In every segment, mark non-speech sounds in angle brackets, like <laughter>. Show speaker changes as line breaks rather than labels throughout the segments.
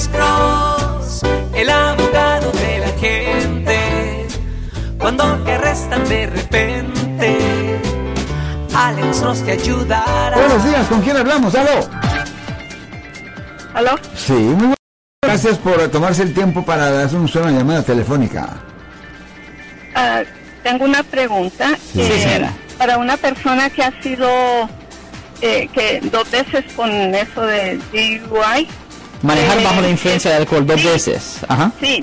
Alex Cross, el abogado de la gente. Cuando te arrestan de repente, Alex Cross te ayudará.
Buenos días, ¿con quién hablamos? ¿Aló?
¿Aló?
Sí, muy buenas. Gracias por tomarse el tiempo para darnos una llamada telefónica.
Ah, tengo una pregunta.
Sí,
Eh,
señora.
para una persona que ha sido eh, que dos veces con eso de DUI,
Manejar
Eh,
bajo la influencia de alcohol dos
sí.
veces. Ajá.
sí,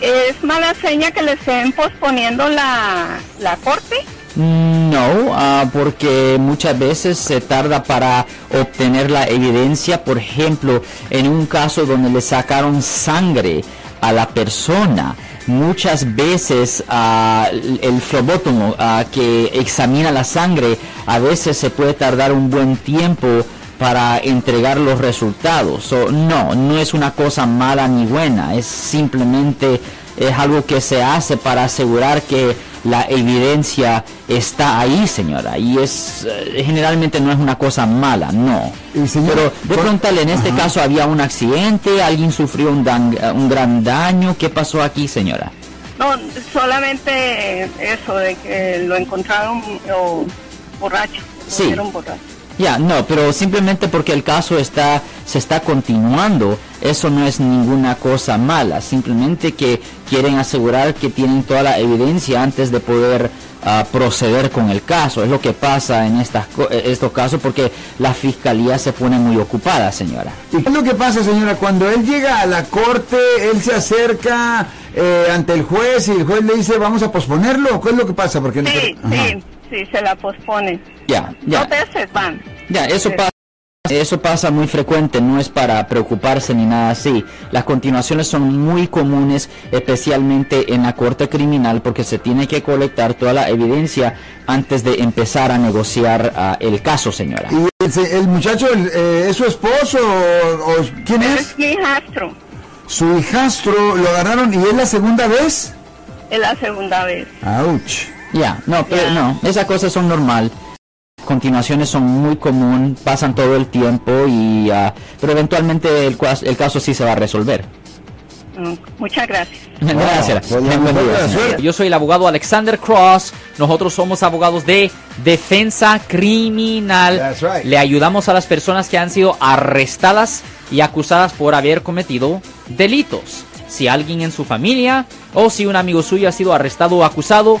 es mala seña que le estén posponiendo la, la corte.
No, ah, porque muchas veces se tarda para obtener la evidencia. Por ejemplo, en un caso donde le sacaron sangre a la persona, muchas veces ah, el flebótomo ah, que examina la sangre, a veces se puede tardar un buen tiempo para entregar los resultados. So, no, no es una cosa mala ni buena, es simplemente es algo que se hace para asegurar que la evidencia está ahí, señora. Y es eh, generalmente no es una cosa mala, no.
Y señor,
Pero de preguntarle, en este
Ajá.
caso había un accidente, alguien sufrió un, dan- eh, un gran daño, ¿qué pasó aquí, señora?
No, solamente eso de que lo encontraron o, borracho. lo
Sí.
borracho.
Ya, no, pero simplemente porque el caso está se está continuando, eso no es ninguna cosa mala, simplemente que quieren asegurar que tienen toda la evidencia antes de poder ah, proceder con el caso. Es lo que pasa en estas co- eh, estos casos porque la fiscalía se pone muy ocupada, señora.
¿Y qué es lo que pasa, señora? Cuando él llega a la corte, él se acerca eh, ante el juez y el juez le dice, vamos a posponerlo. ¿o ¿Qué es lo que pasa? Porque
Sí, sí, sí, se la posponen.
Ya, ya.
Dos veces van.
Ya, eso
Sí.
pasa. Eso pasa muy frecuente, no es para preocuparse ni nada así. Las continuaciones son muy comunes, especialmente en la corte criminal, porque se tiene que colectar toda la evidencia antes de empezar a negociar ah, el caso, señora.
¿Y el, se- el muchacho el, eh, es su esposo o, o quién
Es
es?
mi hijastro,
Su hijastro lo agarraron y es la segunda vez.
es la segunda vez.
Ouch.
Ya, no, pero
Ya.
no, esas cosas son normal. Continuaciones son muy común, pasan todo el tiempo y, ah, pero eventualmente el, el caso sí se va a resolver.
Mm, Muchas gracias. <laughs>
Gracias.
pues.
Yo soy el abogado Alexander Cross. Nosotros somos abogados de defensa criminal.
That's right.
Le ayudamos a las personas que han sido arrestadas y acusadas por haber cometido delitos. Si alguien en su familia o si un amigo suyo ha sido arrestado o acusado,